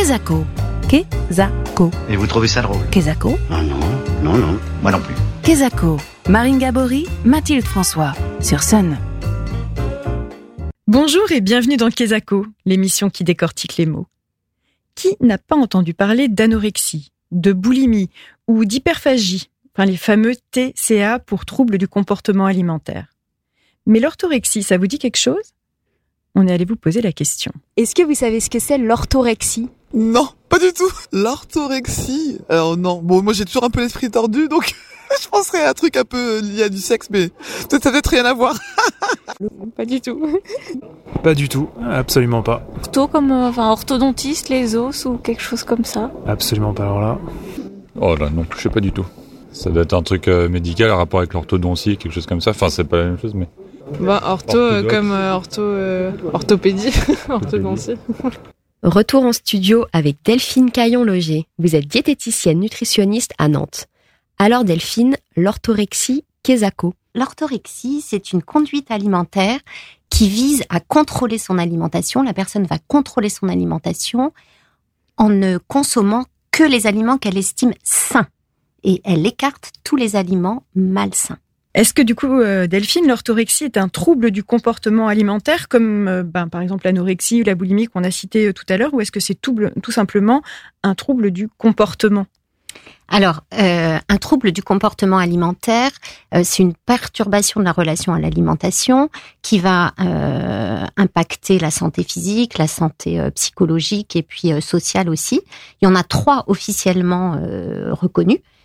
Kezako. Kezako. Et vous trouvez ça drôle Kezako. Ah non, non, non, moi non plus. Kezako. Marine Gabory, Mathilde François. Sur Sun. Bonjour et bienvenue dans Kezako, l'émission qui décortique les mots. Qui n'a pas entendu parler d'anorexie, de boulimie ou d'hyperphagie, enfin les fameux TCA pour troubles du comportement alimentaire? Mais l'orthorexie, ça vous dit quelque chose? On est allé vous poser la question. Est-ce que vous savez ce que c'est l'orthorexie? Non, pas du tout. L'orthorexie Alors non, bon moi j'ai toujours un peu l'esprit tordu donc je penserais à un truc un peu lié à du sexe mais peut-être ça n'a peut-être rien à voir. Pas du tout. Pas du tout, absolument pas. Ortho comme euh, enfin orthodontiste, les os ou quelque chose comme ça. Absolument pas. Alors là, Oh là non, je sais pas du tout. Ça doit être un truc euh, médical à rapport avec l'orthodontie, quelque chose comme ça. Enfin, c'est pas la même chose, mais. Bah, ortho euh, comme euh, ortho, euh, orthopédie, orthodontie. Retour en studio avec Delphine Caillon-Loger. Vous êtes diététicienne nutritionniste à Nantes. Alors Delphine, l'orthorexie, qu'est-ce que L'orthorexie, c'est une conduite alimentaire qui vise à contrôler son alimentation. La personne va contrôler son alimentation en ne consommant que les aliments qu'elle estime sains. Et elle écarte tous les aliments malsains. Est-ce que du coup, euh, Delphine, l'orthorexie est un trouble du comportement alimentaire, comme euh, ben, par exemple l'anorexie ou la boulimie qu'on a cité euh, tout à l'heure, ou est-ce que c'est tout, simplement un trouble du comportement? Alors, un trouble du comportement alimentaire, c'est une perturbation de la relation à l'alimentation qui va impacter la santé physique, la santé psychologique et puis sociale aussi. Il y en a trois officiellement euh,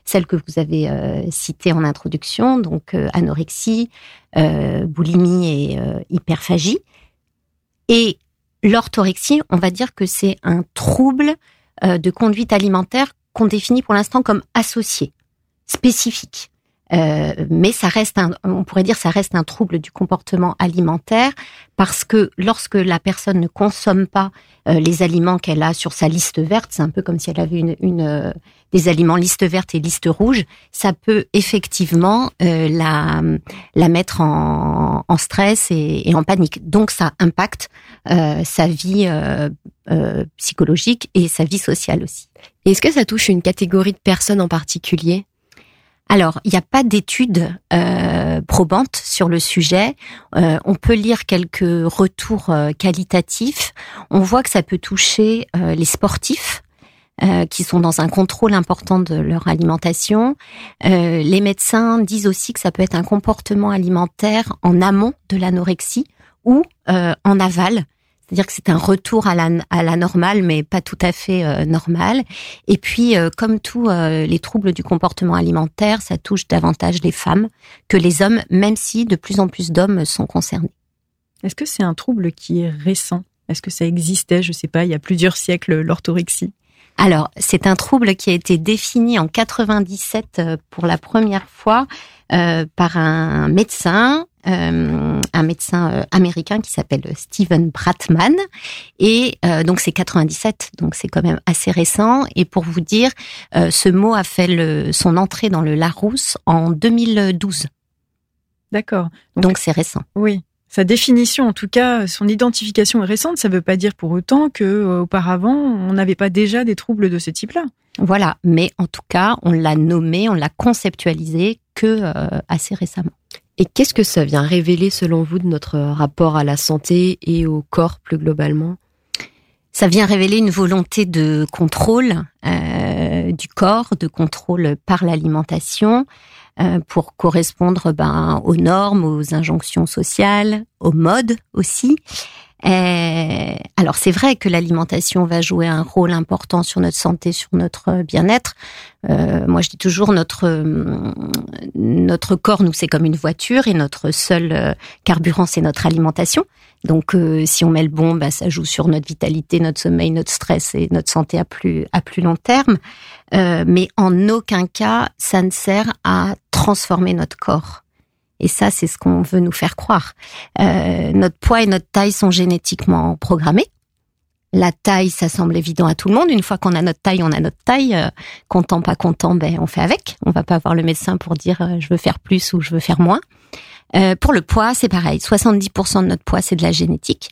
reconnues. Celle que vous avez euh, citée en introduction, donc euh, anorexie, euh, boulimie et euh, hyperphagie. Et l'orthorexie, on va dire que c'est un trouble de conduite alimentaire qu'on définit pour l'instant comme associé, spécifique. Euh, mais ça reste un, on pourrait dire, ça reste un trouble du comportement alimentaire parce que lorsque la personne ne consomme pas euh, les aliments qu'elle a sur sa liste verte, c'est un peu comme si elle avait une, une euh, des aliments liste verte et liste rouge, ça peut effectivement euh, la la mettre en, en stress et, et en panique. Donc ça impacte euh, sa vie psychologique et sa vie sociale aussi. Est-ce que ça touche une catégorie de personnes en particulier? Alors, il n'y a pas d'études euh, probantes sur le sujet. Euh, on peut lire quelques retours euh, qualitatifs. On voit que ça peut toucher les sportifs. qui sont dans un contrôle important de leur alimentation. Les médecins disent aussi que ça peut être un comportement alimentaire en amont de l'anorexie ou en aval. C'est-à-dire que c'est un retour à la, à la normale, mais pas tout à fait euh, normal. Et puis, euh, comme tous euh, les troubles du comportement alimentaire, ça touche davantage les femmes que les hommes, même si de plus en plus d'hommes sont concernés. Est-ce que c'est un trouble qui est récent? Est-ce que ça existait, je sais pas, il y a plusieurs siècles, l'orthorexie Alors, c'est un trouble qui a été défini en 97 euh, pour la première fois euh, par un médecin, euh, un médecin euh, américain qui s'appelle Steven Bratman. Et euh, donc c'est 97, donc c'est quand même assez récent. Et pour vous dire, euh, ce mot a fait le, son entrée dans le Larousse en 2012. D'accord. Donc c'est récent. Oui. Sa définition, en tout cas, son identification est récente. Ça ne veut pas dire pour autant que euh, auparavant on n'avait pas déjà des troubles de ce type-là. Voilà, mais en tout cas, on l'a nommé, on l'a conceptualisé que euh, assez récemment. Et qu'est-ce que ça vient révéler selon vous de notre rapport à la santé et au corps plus globalement? Ça vient révéler une volonté de contrôle euh, du corps, de contrôle par l'alimentation, euh, pour correspondre ben, aux normes, aux injonctions sociales, aux modes aussi. Euh, alors c'est vrai que l'alimentation va jouer un rôle important sur notre santé, sur notre bien-être. Euh, moi je dis toujours notre notre corps nous c'est comme une voiture et notre seul euh, carburant c'est notre alimentation. Donc euh, si on met le bon, bah, ça joue sur notre vitalité, notre sommeil, notre stress et notre santé à plus à plus long terme. Euh, mais en aucun cas ça ne sert à transformer notre corps. Et ça, c'est ce qu'on veut nous faire croire. Euh, notre poids et notre taille sont génétiquement programmés. La taille, ça semble évident à tout le monde. Une fois qu'on a notre taille, on a notre taille. Euh, content, pas content, ben on fait avec. On va pas voir le médecin pour dire euh, je veux faire plus ou je veux faire moins. Euh, pour le poids, c'est pareil. 70% de notre poids, c'est de la génétique.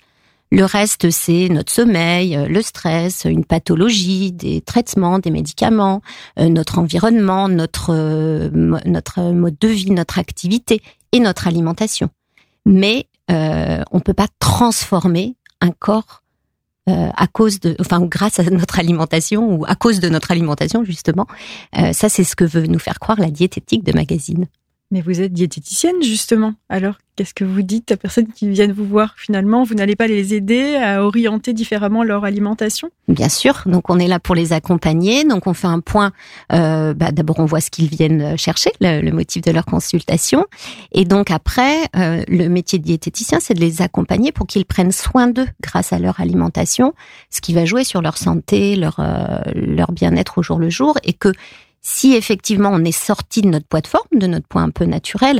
Le reste, c'est notre sommeil, le stress, une pathologie, des traitements, des médicaments, notre environnement, notre notre mode de vie, notre activité et notre alimentation. Mais euh, on peut pas transformer un corps euh, à cause de, enfin grâce à notre alimentation ou à cause de notre alimentation justement. Euh, ça, c'est ce que veut nous faire croire la diététique de magazine. Mais vous êtes diététicienne justement. Alors, qu'est-ce que vous dites à personnes qui viennent vous voir finalement? Vous n'allez pas les aider à orienter différemment leur alimentation? Bien sûr. Donc, on est là pour les accompagner. Donc, on fait un point. Euh, bah, D'abord, on voit ce qu'ils viennent chercher, le, motif de leur consultation. Et donc après, euh, le métier de diététicien, c'est de les accompagner pour qu'ils prennent soin d'eux grâce à leur alimentation, ce qui va jouer sur leur santé, leur euh, leur bien-être au jour le jour, et que si effectivement on est sorti de notre poids de forme, de notre poids un peu naturel,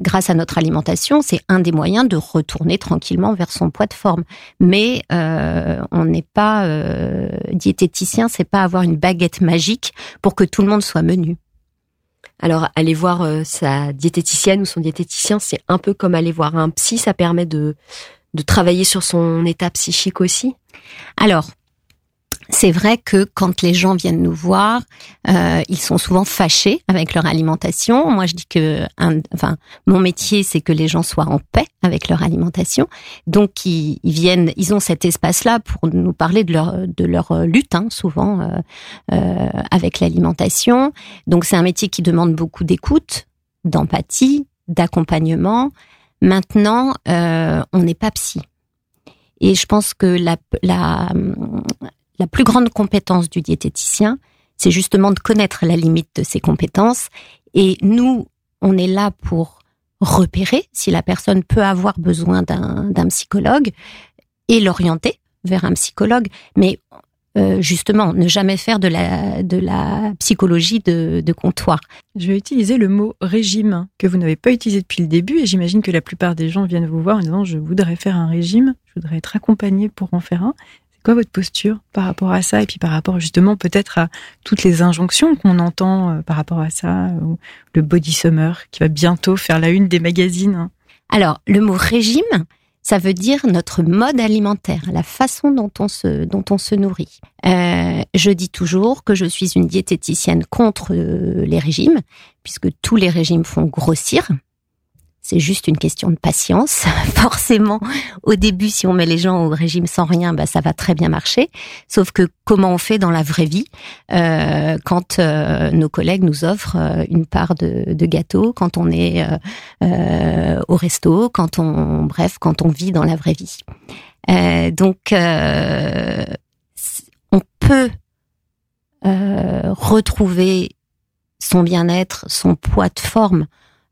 grâce à notre alimentation, c'est un des moyens de retourner tranquillement vers son poids de forme. Mais euh, on n'est pas euh, diététicien, c'est pas avoir une baguette magique pour que tout le monde soit menu. Alors aller voir euh, sa diététicienne ou son diététicien, c'est un peu comme aller voir un psy, ça permet de de travailler sur son état psychique aussi? Alors c'est vrai que quand les gens viennent nous voir, euh, ils sont souvent fâchés avec leur alimentation. Moi, je dis que, enfin, mon métier, c'est que les gens soient en paix avec leur alimentation. Donc, ils, viennent, ils ont cet espace-là pour nous parler de leur de leur lutte, hein, souvent euh, euh, avec l'alimentation. Donc, c'est un métier qui demande beaucoup d'écoute, d'empathie, d'accompagnement. Maintenant, on n'est pas psy. Et je pense que la, la, la plus grande compétence du diététicien, c'est justement de connaître la limite de ses compétences. Et nous, on est là pour repérer si la personne peut avoir besoin d'un psychologue et l'orienter vers un psychologue. Mais euh, justement, ne jamais faire de la, psychologie de, de comptoir. Je vais utiliser le mot régime que vous n'avez pas utilisé depuis le début et j'imagine que la plupart des gens viennent vous voir en disant je voudrais faire un régime, je voudrais être accompagné pour en faire un quoi votre posture par rapport à ça et puis par rapport justement peut-être à toutes les injonctions qu'on entend euh, par rapport à ça, le body summer qui va bientôt faire la une des magazines Alors, le mot régime, ça veut dire notre mode alimentaire, la façon dont on se, dont on se nourrit. Euh, je dis toujours que je suis une diététicienne contre euh, les régimes, puisque tous les régimes font grossir. C'est juste une question de patience. Forcément, au début, si on met les gens au régime sans rien, bah, ça va très bien marcher. Sauf que comment on fait dans la vraie vie euh, quand euh, nos collègues nous offrent euh, une part de, de, gâteau, quand on est au resto, quand on, bref, quand on vit dans la vraie vie. donc, on peut retrouver son bien-être, son poids de forme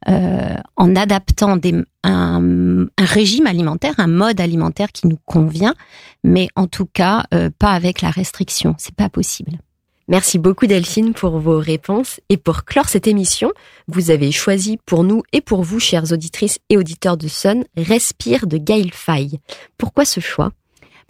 euh, en adaptant un, régime alimentaire, un mode alimentaire qui nous convient, mais en tout cas euh, pas avec la restriction. C'est pas possible. Merci beaucoup Delphine pour vos réponses et pour clore cette émission, vous avez choisi pour nous et pour vous, chères auditrices et auditeurs de Sun, Respire de Gaël Faye. Pourquoi ce choix?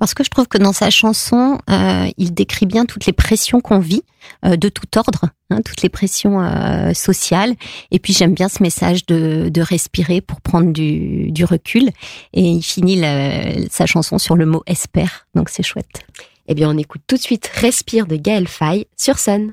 Parce que je trouve que dans sa chanson, euh, il décrit bien toutes les pressions qu'on vit euh, de tout ordre, hein, toutes les pressions euh, sociales. Et puis j'aime bien ce message de, de respirer pour prendre du, du, recul. Et il finit sa chanson sur le mot espère, donc c'est chouette. Eh bien, on écoute tout de suite Respire de Gaël Faye sur Sun.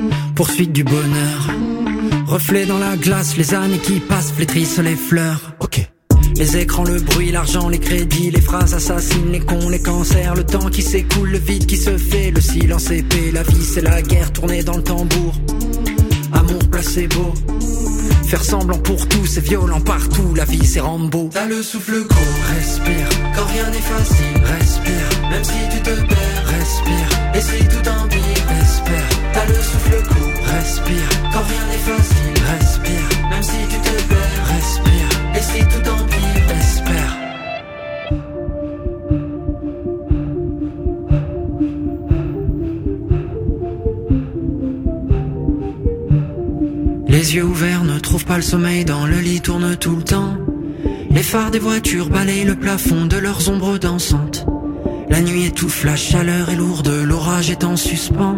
poursuite du bonheur. Reflet dans la glace, les années qui passent flétrissent les fleurs. Ok. Les écrans, le bruit, l'argent, les crédits, les phrases assassines, les cons, les cancers, le temps qui s'écoule, le vide qui se fait, le silence épais, la vie c'est la guerre tournée dans le tambour. Amour placebo, faire semblant pour tout, c'est violent partout, la vie c'est Rambo. T'as le souffle court, respire, quand rien n'est facile, respire, même si tu te perds, respire, et si tout empire, espère. T'as le souffle court, respire, quand rien n'est facile, respire, même si tu te perds, respire, et si tout empire, espère. Les yeux ouverts ne trouvent pas le sommeil, dans le lit tournent tout le temps. Les phares des voitures balayent le plafond de leurs ombres dansantes. La nuit étouffe, la chaleur est lourde, l'orage est en suspens.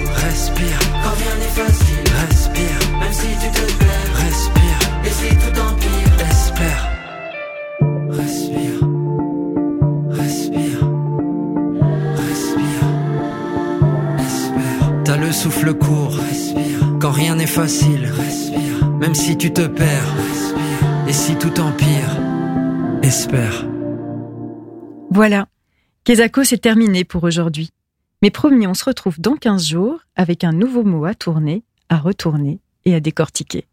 respire. Quand rien n'est facile, respire. Même si tu te perds, respire. Et si tout empire, espère. Respire. Respire. Respire. Espère. T'as le souffle court, respire. Quand rien n'est facile, respire. Même si tu te perds, respire. Et si tout empire, espère. Voilà. Kezako, c'est terminé pour aujourd'hui. Mais promis, on se retrouve dans 15 jours avec un nouveau mot à tourner, à retourner et à décortiquer.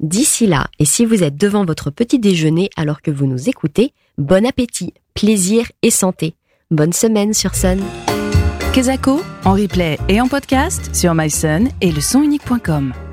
D'ici là, et si vous êtes devant votre petit déjeuner alors que vous nous écoutez, bon appétit, plaisir et santé. Bonne semaine sur Sun. Kezako, en replay et en podcast sur mysun et le.